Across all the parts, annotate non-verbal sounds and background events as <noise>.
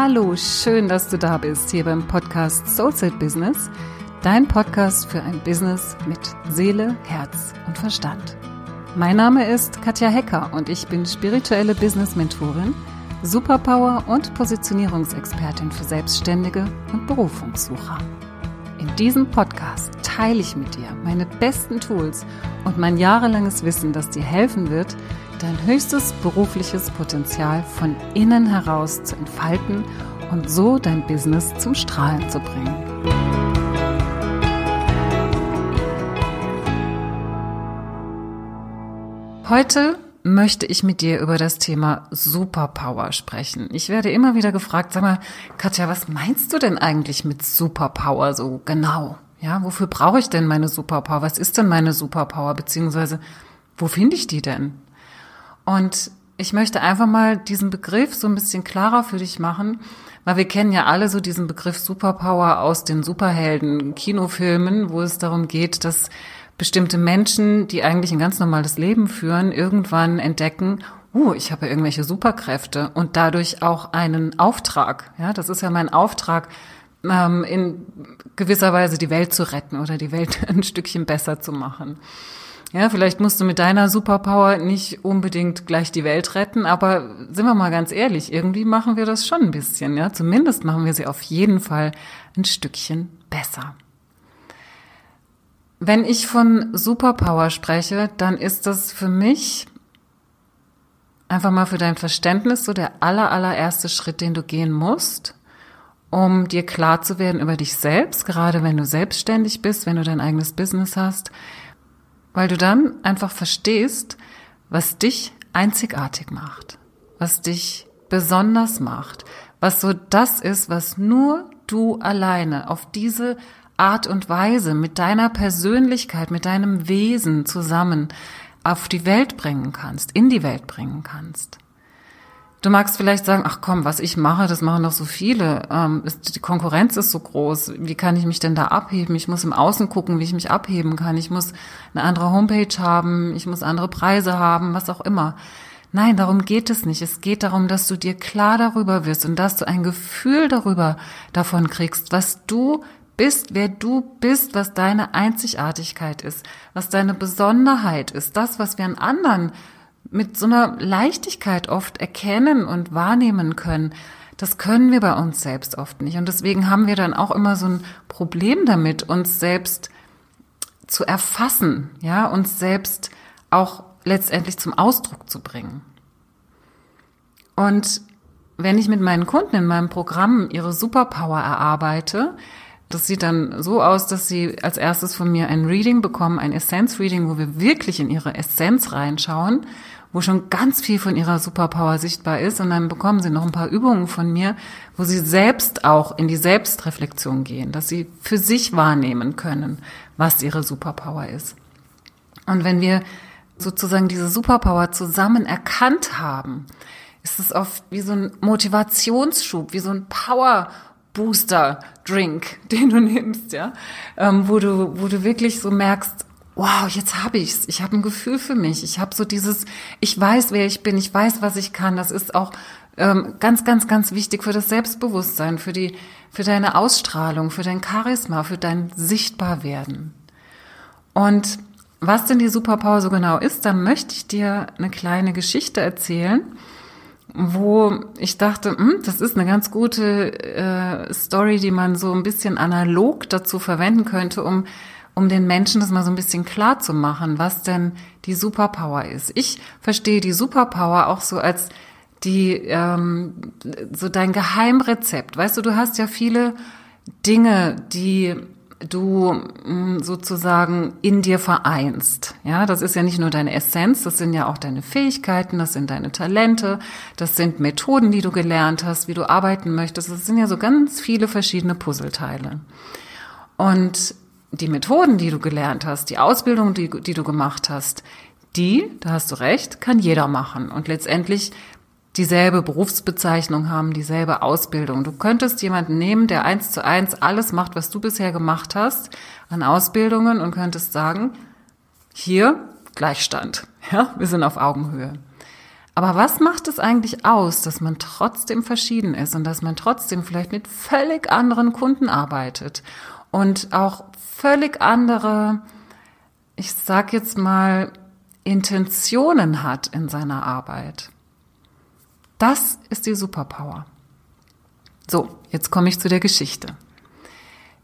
Hallo, schön, dass du da bist hier beim Podcast Soulset Business, dein Podcast für ein Business mit Seele, Herz und Verstand. Mein Name ist Katja Hecker und ich bin spirituelle Business Mentorin, Superpower und Positionierungsexpertin für Selbstständige und Berufungssucher. Diesem Podcast teile ich mit dir meine besten Tools und mein jahrelanges Wissen, das dir helfen wird, dein höchstes berufliches Potenzial von innen heraus zu entfalten und so dein Business zum Strahlen zu bringen. Heute möchte ich mit dir über das Thema Superpower sprechen. Ich werde immer wieder gefragt, sag mal, Katja, was meinst du denn eigentlich mit Superpower so genau? Ja, wofür brauche ich denn meine Superpower? Was ist denn meine Superpower? Beziehungsweise, wo finde ich die denn? Und ich möchte einfach mal diesen Begriff so ein bisschen klarer für dich machen, weil wir kennen ja alle so diesen Begriff Superpower aus den Superhelden-Kinofilmen, wo es darum geht, dass bestimmte Menschen, die eigentlich ein ganz normales Leben führen, irgendwann entdecken, uh, ich habe irgendwelche Superkräfte und dadurch auch einen Auftrag. Ja, das ist ja mein Auftrag, ähm, in gewisser Weise die Welt zu retten oder die Welt <laughs> ein Stückchen besser zu machen. Ja, vielleicht musst du mit deiner Superpower nicht unbedingt gleich die Welt retten, aber sind wir mal ganz ehrlich, irgendwie machen wir das schon ein bisschen, ja. Zumindest machen wir sie auf jeden Fall ein Stückchen besser. Wenn ich von Superpower spreche, dann ist das für mich einfach mal für dein Verständnis so der aller, allererste Schritt, den du gehen musst, um dir klar zu werden über dich selbst, gerade wenn du selbstständig bist, wenn du dein eigenes Business hast, weil du dann einfach verstehst, was dich einzigartig macht, was dich besonders macht, was so das ist, was nur du alleine auf diese Art und Weise mit deiner Persönlichkeit, mit deinem Wesen zusammen auf die Welt bringen kannst, in die Welt bringen kannst. Du magst vielleicht sagen, ach komm, was ich mache, das machen doch so viele. Ähm, die Konkurrenz ist so groß. Wie kann ich mich denn da abheben? Ich muss im Außen gucken, wie ich mich abheben kann. Ich muss eine andere Homepage haben. Ich muss andere Preise haben, was auch immer. Nein, darum geht es nicht. Es geht darum, dass du dir klar darüber wirst und dass du ein Gefühl darüber davon kriegst, was du bist, wer du bist, was deine Einzigartigkeit ist, was deine Besonderheit ist, das, was wir an anderen mit so einer Leichtigkeit oft erkennen und wahrnehmen können, das können wir bei uns selbst oft nicht. Und deswegen haben wir dann auch immer so ein Problem damit, uns selbst zu erfassen, ja, uns selbst auch letztendlich zum Ausdruck zu bringen. Und wenn ich mit meinen Kunden in meinem Programm ihre Superpower erarbeite, das sieht dann so aus, dass sie als erstes von mir ein Reading bekommen, ein Essenz-Reading, wo wir wirklich in ihre Essenz reinschauen wo schon ganz viel von ihrer Superpower sichtbar ist. Und dann bekommen sie noch ein paar Übungen von mir, wo sie selbst auch in die Selbstreflexion gehen, dass sie für sich wahrnehmen können, was ihre Superpower ist. Und wenn wir sozusagen diese Superpower zusammen erkannt haben, ist es oft wie so ein Motivationsschub, wie so ein Power Booster Drink, <laughs> den du nimmst, ja, ähm, wo du, wo du wirklich so merkst, wow, jetzt habe ich's. Ich habe ein Gefühl für mich. Ich habe so dieses, ich weiß, wer ich bin, ich weiß, was ich kann. Das ist auch ähm, ganz, ganz, ganz wichtig für das Selbstbewusstsein, für die, für deine Ausstrahlung, für dein Charisma, für dein Sichtbarwerden. Und was denn die Superpower so genau ist, da möchte ich dir eine kleine Geschichte erzählen, wo ich dachte, hm, das ist eine ganz gute äh, Story, die man so ein bisschen analog dazu verwenden könnte, um um den Menschen das mal so ein bisschen klar zu machen, was denn die Superpower ist. Ich verstehe die Superpower auch so als die ähm, so dein Geheimrezept. Weißt du, du hast ja viele Dinge, die du mm, sozusagen in dir vereinst. Ja, das ist ja nicht nur deine Essenz, das sind ja auch deine Fähigkeiten, das sind deine Talente, das sind Methoden, die du gelernt hast, wie du arbeiten möchtest. Das sind ja so ganz viele verschiedene Puzzleteile. Und die Methoden, die du gelernt hast, die Ausbildung, die, die du gemacht hast, die, da hast du recht, kann jeder machen und letztendlich dieselbe Berufsbezeichnung haben, dieselbe Ausbildung. Du könntest jemanden nehmen, der eins zu eins alles macht, was du bisher gemacht hast an Ausbildungen und könntest sagen, hier Gleichstand. <laughs> Ja, wir sind auf Augenhöhe. Aber was macht es eigentlich aus, dass man trotzdem verschieden ist und dass man trotzdem vielleicht mit völlig anderen Kunden arbeitet und auch völlig andere, ich sag jetzt mal, Intentionen hat in seiner Arbeit? Das ist die Superpower. So, jetzt komme ich zu der Geschichte.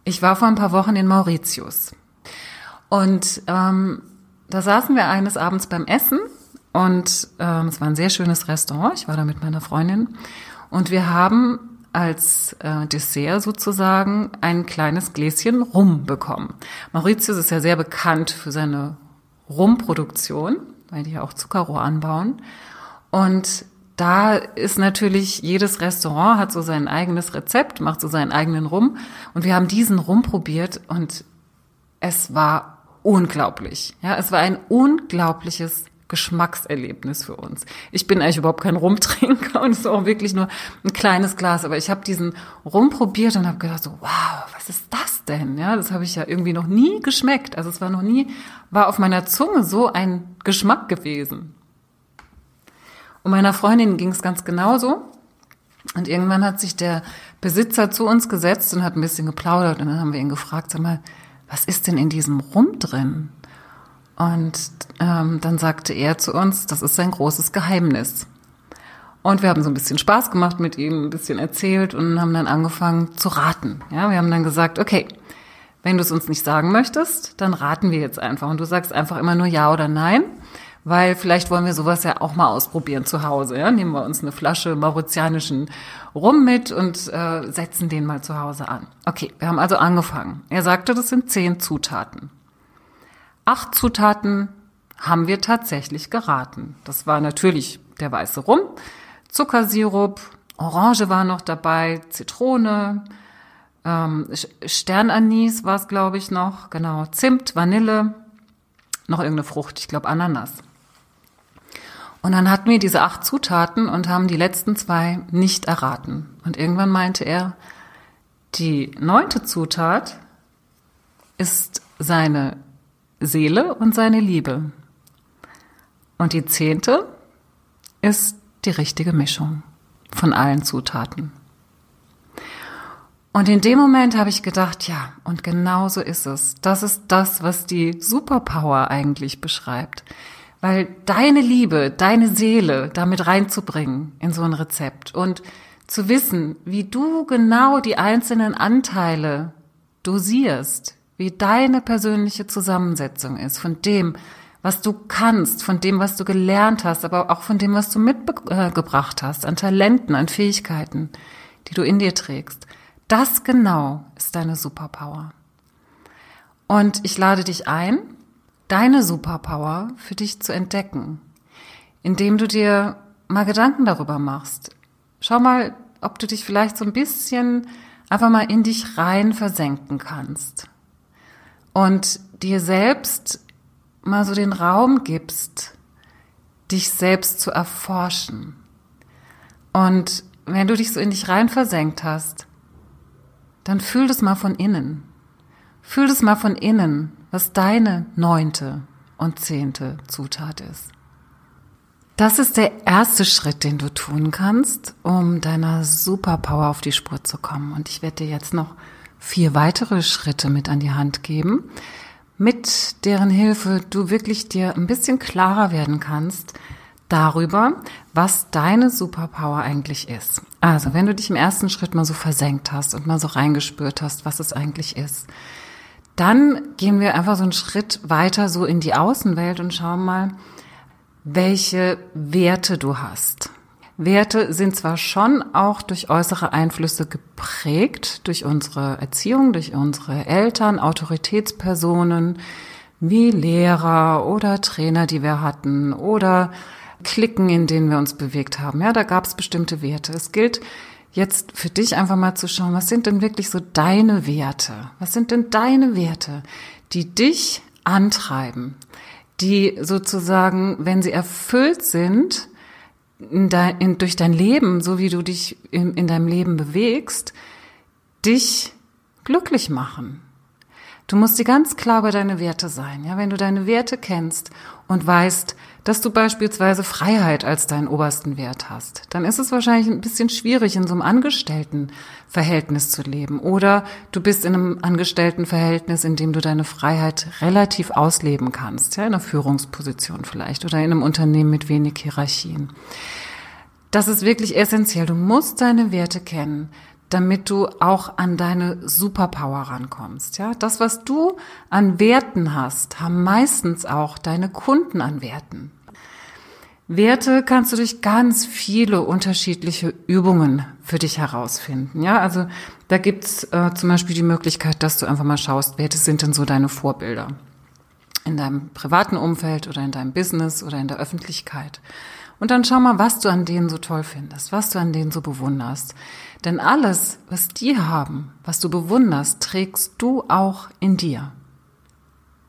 Ich war vor ein paar Wochen in Mauritius und ähm, da saßen wir eines Abends beim Essen und ähm, es war ein sehr schönes Restaurant. Ich war da mit meiner Freundin und wir haben als äh, Dessert sozusagen ein kleines Gläschen Rum bekommen. Mauritius ist ja sehr bekannt für seine Rumproduktion, weil die ja auch Zuckerrohr anbauen. Und da ist natürlich jedes Restaurant hat so sein eigenes Rezept, macht so seinen eigenen Rum. Und wir haben diesen Rum probiert und es war unglaublich. Ja, es war ein unglaubliches Geschmackserlebnis für uns. Ich bin eigentlich überhaupt kein Rumtrinker <laughs> und es ist wirklich nur ein kleines Glas, aber ich habe diesen Rum probiert und habe gedacht so, wow, was ist das denn? Ja, das habe ich ja irgendwie noch nie geschmeckt. Also es war noch nie, war auf meiner Zunge so ein Geschmack gewesen. Und meiner Freundin ging es ganz genauso. Und irgendwann hat sich der Besitzer zu uns gesetzt und hat ein bisschen geplaudert und dann haben wir ihn gefragt, sag mal, was ist denn in diesem Rum drin? Und ähm, dann sagte er zu uns, das ist sein großes Geheimnis. Und wir haben so ein bisschen Spaß gemacht mit ihm, ein bisschen erzählt und haben dann angefangen zu raten. Ja, wir haben dann gesagt, okay, wenn du es uns nicht sagen möchtest, dann raten wir jetzt einfach. Und du sagst einfach immer nur ja oder nein, weil vielleicht wollen wir sowas ja auch mal ausprobieren zu Hause. Ja? Nehmen wir uns eine Flasche mauritianischen Rum mit und äh, setzen den mal zu Hause an. Okay, wir haben also angefangen. Er sagte, das sind zehn Zutaten. Acht Zutaten haben wir tatsächlich geraten. Das war natürlich der weiße Rum, Zuckersirup, Orange war noch dabei, Zitrone, ähm, Sternanis war es, glaube ich, noch, genau, Zimt, Vanille, noch irgendeine Frucht, ich glaube Ananas. Und dann hatten wir diese acht Zutaten und haben die letzten zwei nicht erraten. Und irgendwann meinte er, die neunte Zutat ist seine Seele und seine Liebe. Und die zehnte ist die richtige Mischung von allen Zutaten. Und in dem Moment habe ich gedacht, ja, und genau so ist es. Das ist das, was die Superpower eigentlich beschreibt. Weil deine Liebe, deine Seele damit reinzubringen in so ein Rezept und zu wissen, wie du genau die einzelnen Anteile dosierst, wie deine persönliche Zusammensetzung ist, von dem, was du kannst, von dem, was du gelernt hast, aber auch von dem, was du mitgebracht hast, an Talenten, an Fähigkeiten, die du in dir trägst. Das genau ist deine Superpower. Und ich lade dich ein, deine Superpower für dich zu entdecken, indem du dir mal Gedanken darüber machst. Schau mal, ob du dich vielleicht so ein bisschen einfach mal in dich rein versenken kannst und dir selbst mal so den Raum gibst, dich selbst zu erforschen. Und wenn du dich so in dich rein versenkt hast, dann fühl das mal von innen. Fühl das mal von innen, was deine neunte und zehnte Zutat ist. Das ist der erste Schritt, den du tun kannst, um deiner Superpower auf die Spur zu kommen. Und ich werde dir jetzt noch vier weitere Schritte mit an die Hand geben, mit deren Hilfe du wirklich dir ein bisschen klarer werden kannst darüber, was deine Superpower eigentlich ist. Also, wenn du dich im ersten Schritt mal so versenkt hast und mal so reingespürt hast, was es eigentlich ist, dann gehen wir einfach so einen Schritt weiter so in die Außenwelt und schauen mal, welche Werte du hast. Werte sind zwar schon auch durch äußere Einflüsse geprägt, durch unsere Erziehung, durch unsere Eltern, Autoritätspersonen wie Lehrer oder Trainer, die wir hatten oder Klicken, in denen wir uns bewegt haben. Ja, da gab es bestimmte Werte. Es gilt jetzt für dich einfach mal zu schauen, was sind denn wirklich so deine Werte? Was sind denn deine Werte, die dich antreiben, die sozusagen, wenn sie erfüllt sind, in dein, in, durch dein Leben, so wie du dich in, in deinem Leben bewegst, dich glücklich machen. Du musst dir ganz klar über deine Werte sein. Ja, wenn du deine Werte kennst und weißt, dass du beispielsweise Freiheit als deinen obersten Wert hast, dann ist es wahrscheinlich ein bisschen schwierig, in so einem Angestelltenverhältnis zu leben. Oder du bist in einem Angestelltenverhältnis, in dem du deine Freiheit relativ ausleben kannst, ja, in einer Führungsposition vielleicht oder in einem Unternehmen mit wenig Hierarchien. Das ist wirklich essentiell. Du musst deine Werte kennen damit du auch an deine Superpower rankommst. Ja, das, was du an Werten hast, haben meistens auch deine Kunden an Werten. Werte kannst du durch ganz viele unterschiedliche Übungen für dich herausfinden. Ja, also da gibt's äh, zum Beispiel die Möglichkeit, dass du einfach mal schaust, Werte sind denn so deine Vorbilder in deinem privaten Umfeld oder in deinem Business oder in der Öffentlichkeit. Und dann schau mal, was du an denen so toll findest, was du an denen so bewunderst. Denn alles, was die haben, was du bewunderst, trägst du auch in dir.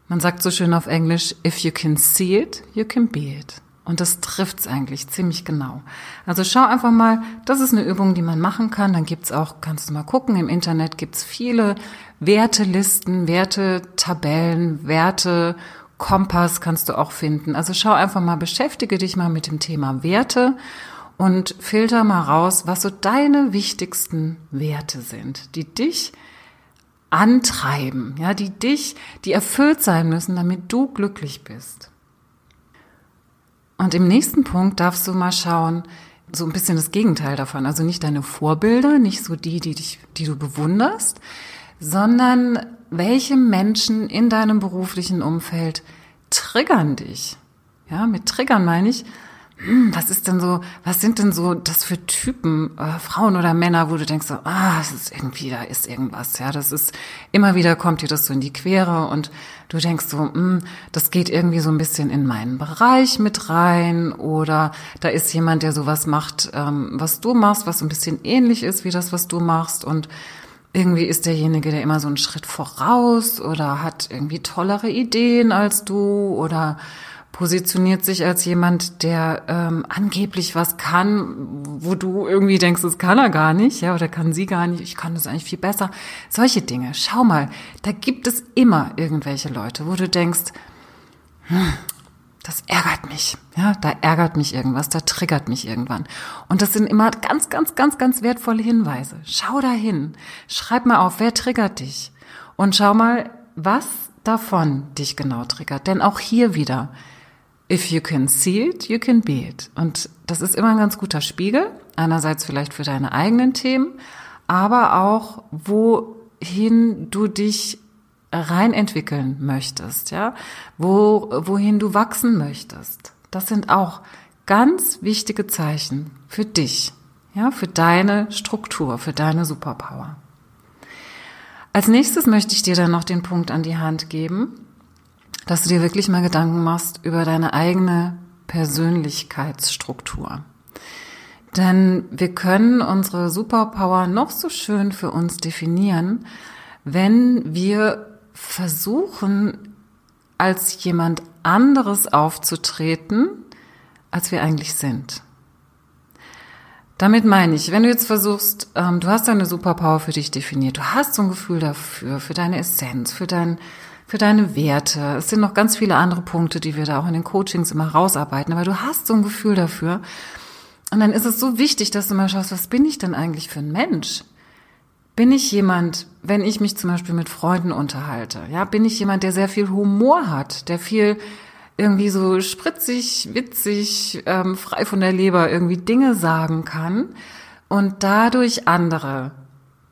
Man sagt so schön auf Englisch, if you can see it, you can be it. Und das trifft's eigentlich ziemlich genau. Also schau einfach mal, das ist eine Übung, die man machen kann. Dann gibt's auch, kannst du mal gucken, im Internet gibt's viele Wertelisten, Wertetabellen, Werte Kompass kannst du auch finden. Also schau einfach mal, beschäftige dich mal mit dem Thema Werte und filter mal raus, was so deine wichtigsten Werte sind, die dich antreiben, ja, die dich, die erfüllt sein müssen, damit du glücklich bist. Und im nächsten Punkt darfst du mal schauen, so ein bisschen das Gegenteil davon, also nicht deine Vorbilder, nicht so die, die dich, die du bewunderst, sondern welche Menschen in deinem beruflichen Umfeld triggern dich? Ja, mit Triggern meine ich, hm, was ist denn so, was sind denn so das für Typen, äh, Frauen oder Männer, wo du denkst so, ah, es ist irgendwie, da ist irgendwas, ja, das ist, immer wieder kommt dir das so in die Quere und du denkst so, hm, das geht irgendwie so ein bisschen in meinen Bereich mit rein oder da ist jemand, der sowas macht, ähm, was du machst, was so ein bisschen ähnlich ist wie das, was du machst und irgendwie ist derjenige, der immer so einen Schritt voraus oder hat irgendwie tollere Ideen als du oder positioniert sich als jemand, der ähm, angeblich was kann, wo du irgendwie denkst, das kann er gar nicht, ja, oder kann sie gar nicht, ich kann das eigentlich viel besser. Solche Dinge. Schau mal, da gibt es immer irgendwelche Leute, wo du denkst, hm, das ärgert mich. Ja, da ärgert mich irgendwas, da triggert mich irgendwann. Und das sind immer ganz, ganz, ganz, ganz wertvolle Hinweise. Schau da hin. Schreib mal auf, wer triggert dich? Und schau mal, was davon dich genau triggert. Denn auch hier wieder, if you can see it, you can be it. Und das ist immer ein ganz guter Spiegel. Einerseits vielleicht für deine eigenen Themen, aber auch, wohin du dich rein entwickeln möchtest, ja, wo, wohin du wachsen möchtest. Das sind auch ganz wichtige Zeichen für dich, ja, für deine Struktur, für deine Superpower. Als nächstes möchte ich dir dann noch den Punkt an die Hand geben, dass du dir wirklich mal Gedanken machst über deine eigene Persönlichkeitsstruktur. Denn wir können unsere Superpower noch so schön für uns definieren, wenn wir versuchen, als jemand anderes aufzutreten, als wir eigentlich sind. Damit meine ich, wenn du jetzt versuchst, ähm, du hast deine Superpower für dich definiert, du hast so ein Gefühl dafür, für deine Essenz, für dein, für deine Werte. Es sind noch ganz viele andere Punkte, die wir da auch in den Coachings immer rausarbeiten, aber du hast so ein Gefühl dafür. Und dann ist es so wichtig, dass du mal schaust, was bin ich denn eigentlich für ein Mensch? Bin ich jemand, wenn ich mich zum Beispiel mit Freunden unterhalte, ja, bin ich jemand, der sehr viel Humor hat, der viel irgendwie so spritzig, witzig, ähm, frei von der Leber irgendwie Dinge sagen kann und dadurch andere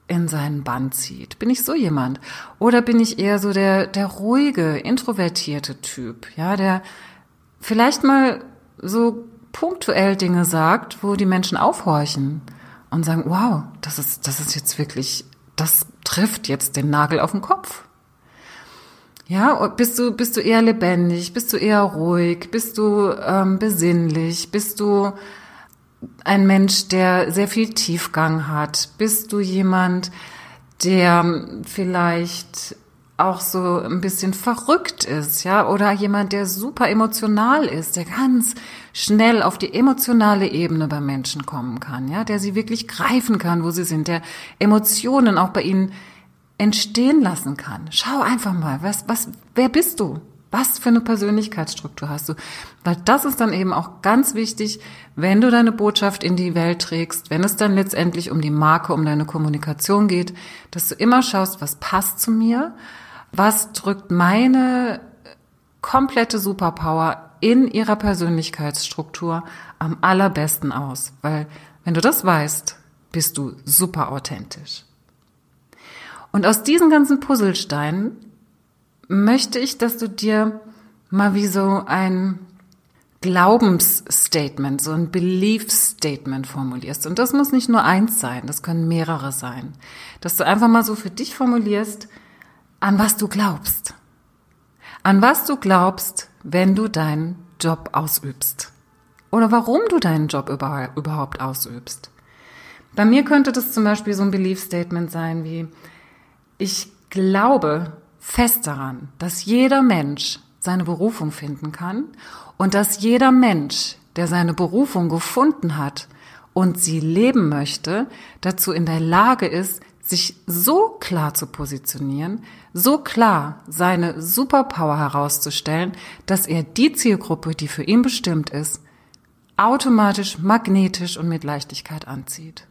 in seinen Bann zieht. Bin ich so jemand? Oder bin ich eher so der, der ruhige, introvertierte Typ, ja, der vielleicht mal so punktuell Dinge sagt, wo die Menschen aufhorchen und sagen, wow, das ist, das ist jetzt wirklich, das trifft jetzt den Nagel auf den Kopf. Ja, bist du, bist du eher lebendig, bist du eher ruhig, bist du ähm, besinnlich, bist du ein Mensch, der sehr viel Tiefgang hat, bist du jemand, der vielleicht auch so ein bisschen verrückt ist, ja, oder jemand, der super emotional ist, der ganz schnell auf die emotionale Ebene bei Menschen kommen kann, ja, der sie wirklich greifen kann, wo sie sind, der Emotionen auch bei ihnen entstehen lassen kann. Schau einfach mal, was, was, wer bist du? Was für eine Persönlichkeitsstruktur hast du? Weil das ist dann eben auch ganz wichtig, wenn du deine Botschaft in die Welt trägst, wenn es dann letztendlich um die Marke, um deine Kommunikation geht, dass du immer schaust, was passt zu mir, was drückt meine komplette Superpower in ihrer Persönlichkeitsstruktur am allerbesten aus. Weil wenn du das weißt, bist du super authentisch. Und aus diesen ganzen Puzzlesteinen möchte ich, dass du dir mal wie so ein Glaubensstatement, so ein Belief-Statement formulierst. Und das muss nicht nur eins sein, das können mehrere sein. Dass du einfach mal so für dich formulierst, an was du glaubst. An was du glaubst, wenn du deinen Job ausübst. Oder warum du deinen Job überhaupt ausübst. Bei mir könnte das zum Beispiel so ein Belief-Statement sein wie, ich glaube fest daran, dass jeder Mensch seine Berufung finden kann und dass jeder Mensch, der seine Berufung gefunden hat und sie leben möchte, dazu in der Lage ist, sich so klar zu positionieren, so klar seine Superpower herauszustellen, dass er die Zielgruppe, die für ihn bestimmt ist, automatisch, magnetisch und mit Leichtigkeit anzieht.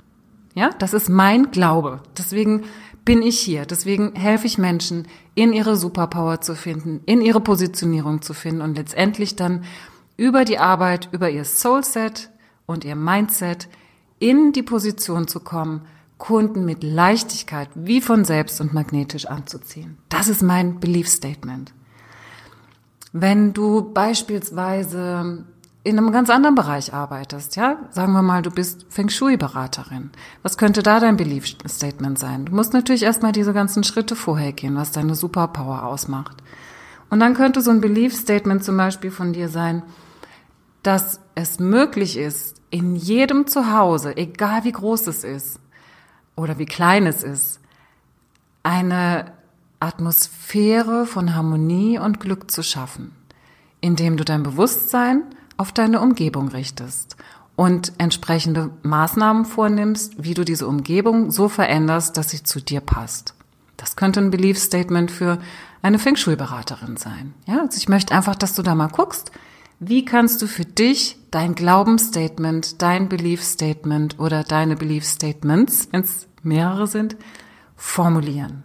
Ja, das ist mein Glaube. Deswegen bin ich hier. Deswegen helfe ich Menschen, in ihre Superpower zu finden, in ihre Positionierung zu finden und letztendlich dann über die Arbeit, über ihr Soulset und ihr Mindset in die Position zu kommen, Kunden mit Leichtigkeit wie von selbst und magnetisch anzuziehen. Das ist mein Belief Statement. Wenn du beispielsweise in einem ganz anderen Bereich arbeitest, ja, sagen wir mal, du bist Feng Shui-Beraterin. Was könnte da dein Belief Statement sein? Du musst natürlich erstmal diese ganzen Schritte vorher gehen, was deine Superpower ausmacht. Und dann könnte so ein Belief Statement zum Beispiel von dir sein, dass es möglich ist, in jedem Zuhause, egal wie groß es ist oder wie klein es ist, eine Atmosphäre von Harmonie und Glück zu schaffen, indem du dein Bewusstsein auf deine Umgebung richtest und entsprechende Maßnahmen vornimmst, wie du diese Umgebung so veränderst, dass sie zu dir passt. Das könnte ein Belief Statement für eine Feng Shui-Beraterin sein. Ja, also ich möchte einfach, dass du da mal guckst, wie kannst du für dich dein Glaubensstatement, dein Belief Statement oder deine Belief Statements, wenn es mehrere sind, formulieren.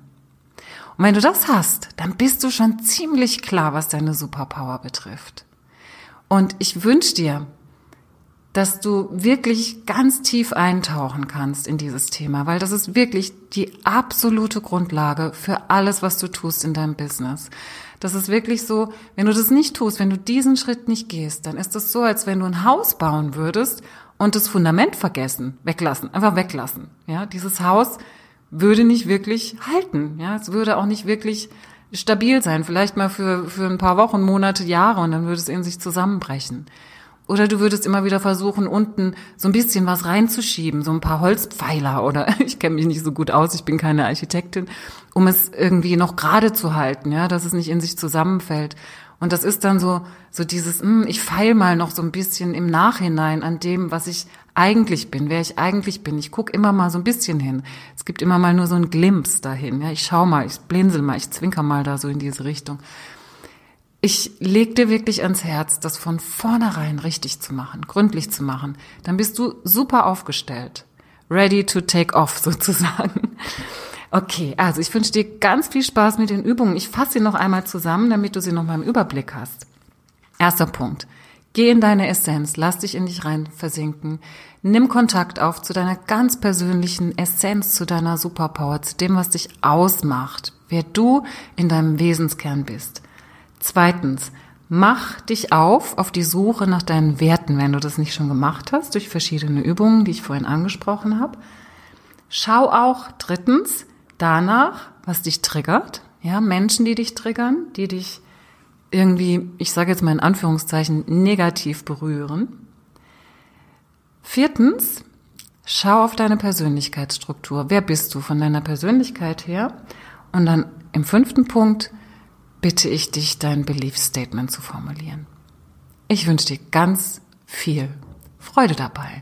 Und wenn du das hast, dann bist du schon ziemlich klar, was deine Superpower betrifft. Und ich wünsche dir, dass du wirklich ganz tief eintauchen kannst in dieses Thema, weil das ist wirklich die absolute Grundlage für alles, was du tust in deinem Business. Das ist wirklich so, wenn du das nicht tust, wenn du diesen Schritt nicht gehst, dann ist das so, als wenn du ein Haus bauen würdest und das Fundament vergessen, weglassen, einfach weglassen. Ja, dieses Haus würde nicht wirklich halten. Ja, es würde auch nicht wirklich stabil sein, vielleicht mal für, für ein paar Wochen, Monate, Jahre und dann würde es in sich zusammenbrechen. Oder du würdest immer wieder versuchen, unten so ein bisschen was reinzuschieben, so ein paar Holzpfeiler oder <laughs> ich kenne mich nicht so gut aus, ich bin keine Architektin, um es irgendwie noch gerade zu halten, ja, dass es nicht in sich zusammenfällt. Und das ist dann so, so dieses, mh, hm, ich feil mal noch so ein bisschen im Nachhinein an dem, was ich eigentlich bin, wer ich eigentlich bin. Ich guck immer mal so ein bisschen hin. Es gibt immer mal nur so ein Glimps dahin. Ja, ich schau mal, ich blinzel mal, ich zwinker mal da so in diese Richtung. Ich leg dir wirklich ans Herz, das von vornherein richtig zu machen, gründlich zu machen. Dann bist du super aufgestellt. Ready to take off <laughs> sozusagen. Okay, also ich wünsche dir ganz viel Spaß mit den Übungen. Ich fasse sie noch einmal zusammen, damit du sie noch mal im Überblick hast. Erster Punkt. Geh in deine Essenz, lass dich in dich rein versinken. Nimm Kontakt auf zu deiner ganz persönlichen Essenz, zu deiner Superpower, zu dem, was dich ausmacht, wer du in deinem Wesenskern bist. Zweitens, mach dich auf auf die Suche nach deinen Werten, wenn du das nicht schon gemacht hast, durch verschiedene Übungen, die ich vorhin angesprochen habe. Schau auch drittens, danach, was dich triggert, ja, Menschen, die dich triggern, die dich irgendwie, ich sage jetzt mal in Anführungszeichen, negativ berühren. Viertens, schau auf deine Persönlichkeitsstruktur. Wer bist du von deiner Persönlichkeit her? Und dann im fünften Punkt bitte ich dich, dein Belief Statement zu formulieren. Ich wünsche dir ganz viel Freude dabei.